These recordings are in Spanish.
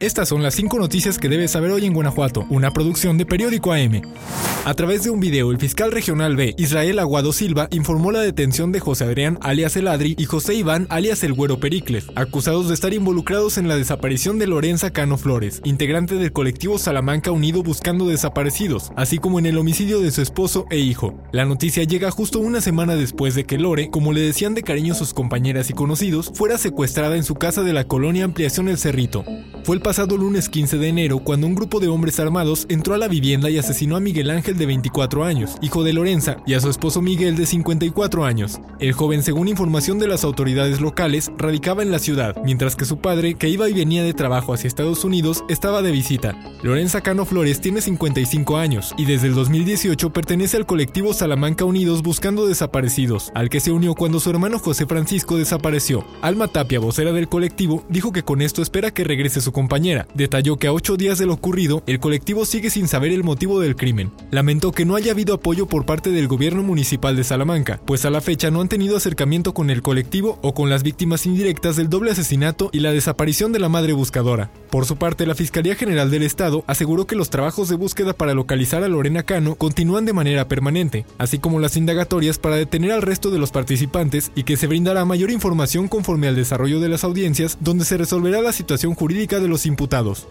Estas son las 5 noticias que debes saber hoy en Guanajuato, una producción de Periódico AM. A través de un video, el fiscal regional B, Israel Aguado Silva, informó la detención de José Adrián alias El Adri y José Iván alias El Güero Pericles, acusados de estar involucrados en la desaparición de Lorenza Cano Flores, integrante del colectivo Salamanca Unido Buscando Desaparecidos, así como en el homicidio de su esposo e hijo. La noticia llega justo una semana después de que Lore, como le decían de cariño sus compañeras y conocidos, fuera secuestrada en su casa de la colonia Ampliación El Cerrito. Fue el pasado lunes 15 de enero cuando un grupo de hombres armados entró a la vivienda y asesinó a Miguel Ángel de 24 años, hijo de Lorenza, y a su esposo Miguel de 54 años. El joven, según información de las autoridades locales, radicaba en la ciudad, mientras que su padre, que iba y venía de trabajo hacia Estados Unidos, estaba de visita. Lorenza Cano Flores tiene 55 años y desde el 2018 pertenece al colectivo Salamanca Unidos Buscando Desaparecidos, al que se unió cuando su hermano José Francisco desapareció. Alma Tapia, vocera del colectivo, dijo que con esto espera que regrese su compañera. Detalló que a ocho días de lo ocurrido, el colectivo sigue sin saber el motivo del crimen. Lamentó que no haya habido apoyo por parte del gobierno municipal de Salamanca, pues a la fecha no han tenido acercamiento con el colectivo o con las víctimas indirectas del doble asesinato y la desaparición de la madre buscadora. Por su parte, la Fiscalía General del Estado aseguró que los trabajos de búsqueda para localizar a Lorena Cano continúan de manera permanente, así como las indagatorias para detener al resto de los participantes y que se brindará mayor información conforme al desarrollo de las audiencias donde se resolverá la situación jurídica de los imputados.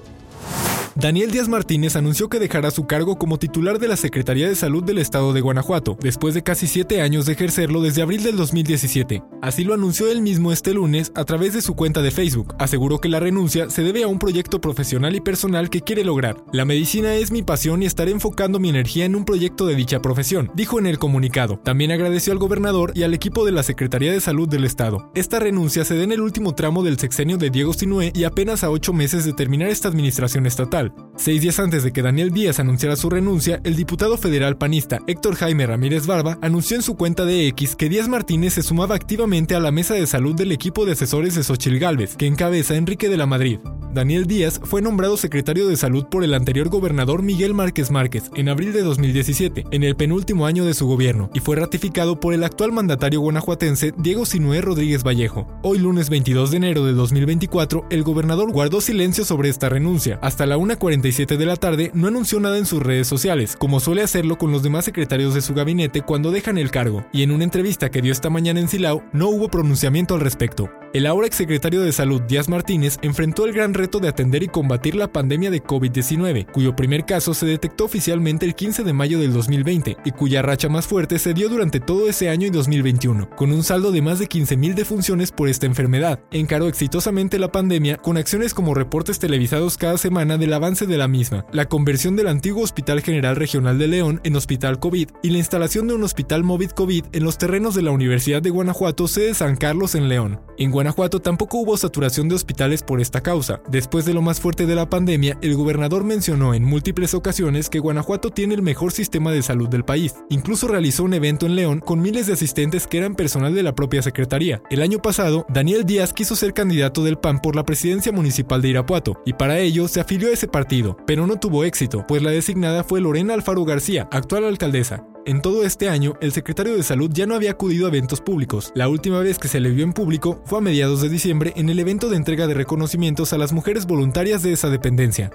Daniel Díaz Martínez anunció que dejará su cargo como titular de la Secretaría de Salud del Estado de Guanajuato, después de casi siete años de ejercerlo desde abril del 2017. Así lo anunció él mismo este lunes a través de su cuenta de Facebook. Aseguró que la renuncia se debe a un proyecto profesional y personal que quiere lograr. La medicina es mi pasión y estaré enfocando mi energía en un proyecto de dicha profesión, dijo en el comunicado. También agradeció al gobernador y al equipo de la Secretaría de Salud del Estado. Esta renuncia se da en el último tramo del sexenio de Diego Sinué y apenas a ocho meses de terminar esta administración estatal. Seis días antes de que Daniel Díaz anunciara su renuncia, el diputado federal panista Héctor Jaime Ramírez Barba anunció en su cuenta de X que Díaz Martínez se sumaba activamente a la mesa de salud del equipo de asesores de Xochil Gálvez, que encabeza Enrique de la Madrid. Daniel Díaz fue nombrado secretario de salud por el anterior gobernador Miguel Márquez Márquez en abril de 2017, en el penúltimo año de su gobierno, y fue ratificado por el actual mandatario guanajuatense Diego Sinué Rodríguez Vallejo. Hoy lunes 22 de enero de 2024, el gobernador guardó silencio sobre esta renuncia. Hasta la 1.47 de la tarde no anunció nada en sus redes sociales, como suele hacerlo con los demás secretarios de su gabinete cuando dejan el cargo, y en una entrevista que dio esta mañana en Silao no hubo pronunciamiento al respecto. El ahora exsecretario de Salud Díaz Martínez enfrentó el gran reto de atender y combatir la pandemia de COVID-19, cuyo primer caso se detectó oficialmente el 15 de mayo del 2020 y cuya racha más fuerte se dio durante todo ese año y 2021, con un saldo de más de 15.000 defunciones por esta enfermedad. Encaró exitosamente la pandemia con acciones como reportes televisados cada semana del avance de la misma, la conversión del antiguo Hospital General Regional de León en Hospital COVID y la instalación de un hospital móvil COVID en los terrenos de la Universidad de Guanajuato, sede San Carlos en León. Tampoco hubo saturación de hospitales por esta causa. Después de lo más fuerte de la pandemia, el gobernador mencionó en múltiples ocasiones que Guanajuato tiene el mejor sistema de salud del país. Incluso realizó un evento en León con miles de asistentes que eran personal de la propia secretaría. El año pasado, Daniel Díaz quiso ser candidato del PAN por la presidencia municipal de Irapuato, y para ello se afilió a ese partido, pero no tuvo éxito, pues la designada fue Lorena Alfaro García, actual alcaldesa. En todo este año, el secretario de Salud ya no había acudido a eventos públicos. La última vez que se le vio en público fue a mediados de diciembre en el evento de entrega de reconocimientos a las mujeres voluntarias de esa dependencia.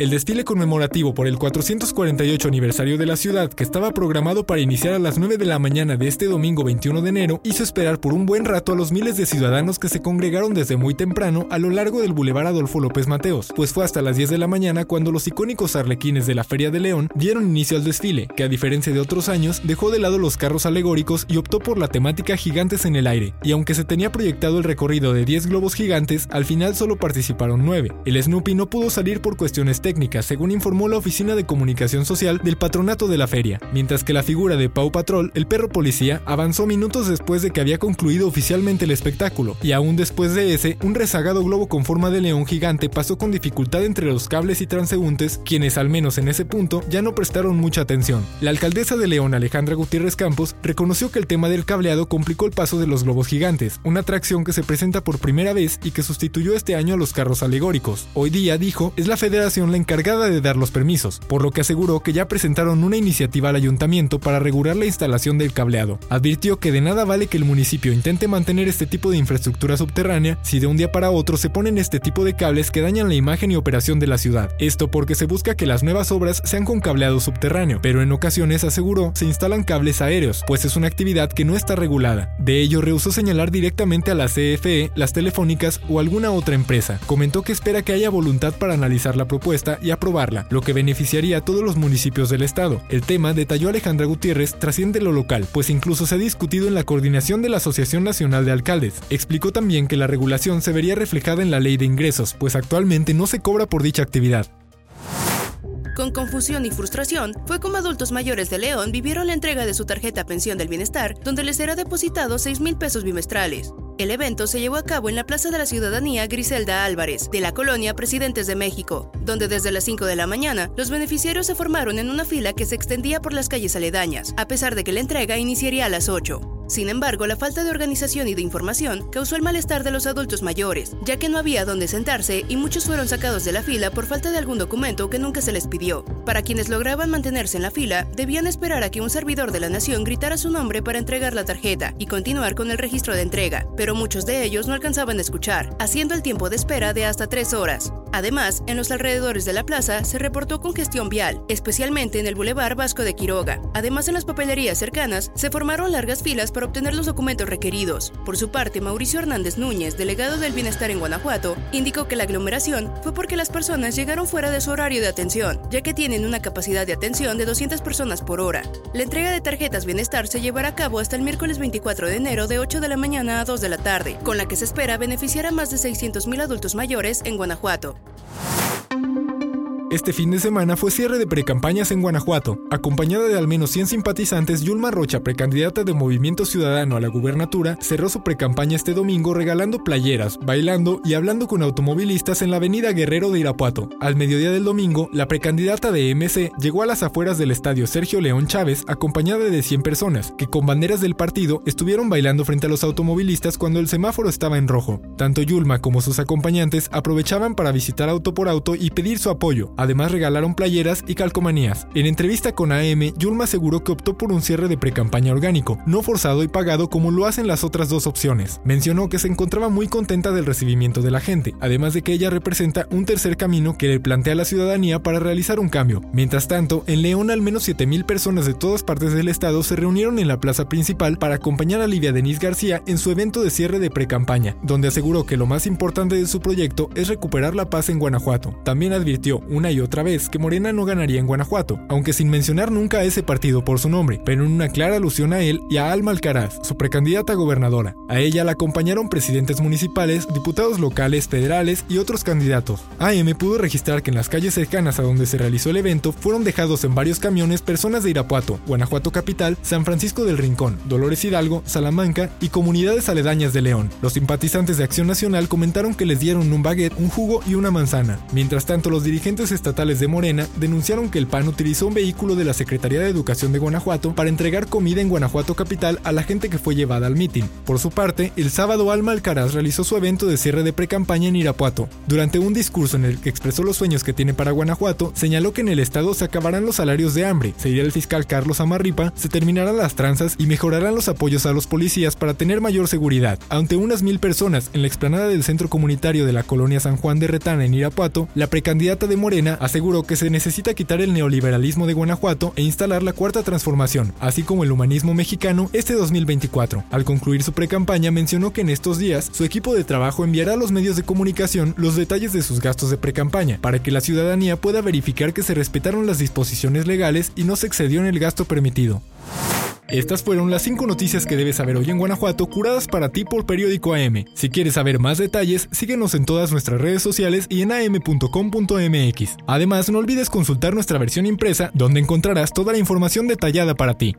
El desfile conmemorativo por el 448 aniversario de la ciudad, que estaba programado para iniciar a las 9 de la mañana de este domingo 21 de enero, hizo esperar por un buen rato a los miles de ciudadanos que se congregaron desde muy temprano a lo largo del Boulevard Adolfo López Mateos, pues fue hasta las 10 de la mañana cuando los icónicos arlequines de la Feria de León dieron inicio al desfile, que a diferencia de otros años, dejó de lado los carros alegóricos y optó por la temática Gigantes en el aire, y aunque se tenía proyectado el recorrido de 10 globos gigantes, al final solo participaron 9. El Snoopy no pudo salir por cuestiones según informó la Oficina de Comunicación Social del patronato de la feria, mientras que la figura de Pau Patrol, el perro policía, avanzó minutos después de que había concluido oficialmente el espectáculo, y aún después de ese, un rezagado globo con forma de león gigante pasó con dificultad entre los cables y transeúntes, quienes al menos en ese punto ya no prestaron mucha atención. La alcaldesa de León, Alejandra Gutiérrez Campos, reconoció que el tema del cableado complicó el paso de los globos gigantes, una atracción que se presenta por primera vez y que sustituyó este año a los carros alegóricos. Hoy día, dijo, es la federación la encargada de dar los permisos, por lo que aseguró que ya presentaron una iniciativa al ayuntamiento para regular la instalación del cableado. Advirtió que de nada vale que el municipio intente mantener este tipo de infraestructura subterránea si de un día para otro se ponen este tipo de cables que dañan la imagen y operación de la ciudad. Esto porque se busca que las nuevas obras sean con cableado subterráneo, pero en ocasiones aseguró se instalan cables aéreos, pues es una actividad que no está regulada. De ello rehusó señalar directamente a la CFE, las telefónicas o alguna otra empresa. Comentó que espera que haya voluntad para analizar la propuesta y aprobarla, lo que beneficiaría a todos los municipios del estado. El tema, detalló Alejandra Gutiérrez, trasciende lo local, pues incluso se ha discutido en la coordinación de la Asociación Nacional de Alcaldes. Explicó también que la regulación se vería reflejada en la ley de ingresos, pues actualmente no se cobra por dicha actividad. Con confusión y frustración, fue como adultos mayores de León vivieron la entrega de su tarjeta Pensión del Bienestar, donde les será depositado 6 mil pesos bimestrales. El evento se llevó a cabo en la Plaza de la Ciudadanía Griselda Álvarez, de la colonia Presidentes de México, donde desde las 5 de la mañana los beneficiarios se formaron en una fila que se extendía por las calles aledañas, a pesar de que la entrega iniciaría a las 8. Sin embargo, la falta de organización y de información causó el malestar de los adultos mayores, ya que no había dónde sentarse y muchos fueron sacados de la fila por falta de algún documento que nunca se les pidió. Para quienes lograban mantenerse en la fila, debían esperar a que un servidor de la nación gritara su nombre para entregar la tarjeta y continuar con el registro de entrega, pero muchos de ellos no alcanzaban a escuchar, haciendo el tiempo de espera de hasta tres horas. Además, en los alrededores de la plaza se reportó congestión vial, especialmente en el Boulevard Vasco de Quiroga. Además, en las papelerías cercanas se formaron largas filas para obtener los documentos requeridos. Por su parte, Mauricio Hernández Núñez, delegado del Bienestar en Guanajuato, indicó que la aglomeración fue porque las personas llegaron fuera de su horario de atención, ya que tienen una capacidad de atención de 200 personas por hora. La entrega de tarjetas Bienestar se llevará a cabo hasta el miércoles 24 de enero de 8 de la mañana a 2 de la tarde, con la que se espera beneficiar a más de 600.000 adultos mayores en Guanajuato. Este fin de semana fue cierre de precampañas en Guanajuato. Acompañada de al menos 100 simpatizantes, Yulma Rocha, precandidata de Movimiento Ciudadano a la gubernatura, cerró su precampaña este domingo regalando playeras, bailando y hablando con automovilistas en la avenida Guerrero de Irapuato. Al mediodía del domingo, la precandidata de MC llegó a las afueras del estadio Sergio León Chávez acompañada de 100 personas, que con banderas del partido estuvieron bailando frente a los automovilistas cuando el semáforo estaba en rojo. Tanto Yulma como sus acompañantes aprovechaban para visitar auto por auto y pedir su apoyo, Además regalaron playeras y calcomanías. En entrevista con AM, Yulma aseguró que optó por un cierre de precampaña orgánico, no forzado y pagado como lo hacen las otras dos opciones. Mencionó que se encontraba muy contenta del recibimiento de la gente, además de que ella representa un tercer camino que le plantea a la ciudadanía para realizar un cambio. Mientras tanto, en León al menos 7.000 personas de todas partes del estado se reunieron en la plaza principal para acompañar a Livia Denise García en su evento de cierre de precampaña, donde aseguró que lo más importante de su proyecto es recuperar la paz en Guanajuato. También advirtió una y otra vez que Morena no ganaría en Guanajuato, aunque sin mencionar nunca a ese partido por su nombre, pero en una clara alusión a él y a Alma Alcaraz, su precandidata a gobernadora. A ella la acompañaron presidentes municipales, diputados locales, federales y otros candidatos. AM pudo registrar que en las calles cercanas a donde se realizó el evento fueron dejados en varios camiones personas de Irapuato, Guanajuato Capital, San Francisco del Rincón, Dolores Hidalgo, Salamanca y comunidades aledañas de León. Los simpatizantes de Acción Nacional comentaron que les dieron un baguette, un jugo y una manzana. Mientras tanto, los dirigentes estatales de Morena denunciaron que el PAN utilizó un vehículo de la Secretaría de Educación de Guanajuato para entregar comida en Guanajuato capital a la gente que fue llevada al mitin. Por su parte, el sábado Alma Alcaraz realizó su evento de cierre de precampaña en Irapuato. Durante un discurso en el que expresó los sueños que tiene para Guanajuato, señaló que en el estado se acabarán los salarios de hambre, se irá el fiscal Carlos Amarripa, se terminarán las tranzas y mejorarán los apoyos a los policías para tener mayor seguridad. Ante unas mil personas en la explanada del centro comunitario de la colonia San Juan de Retana en Irapuato, la precandidata de Morena aseguró que se necesita quitar el neoliberalismo de Guanajuato e instalar la cuarta transformación, así como el humanismo mexicano este 2024. Al concluir su precampaña mencionó que en estos días su equipo de trabajo enviará a los medios de comunicación los detalles de sus gastos de precampaña, para que la ciudadanía pueda verificar que se respetaron las disposiciones legales y no se excedió en el gasto permitido. Estas fueron las 5 noticias que debes saber hoy en Guanajuato, curadas para ti por Periódico AM. Si quieres saber más detalles, síguenos en todas nuestras redes sociales y en am.com.mx. Además, no olvides consultar nuestra versión impresa, donde encontrarás toda la información detallada para ti.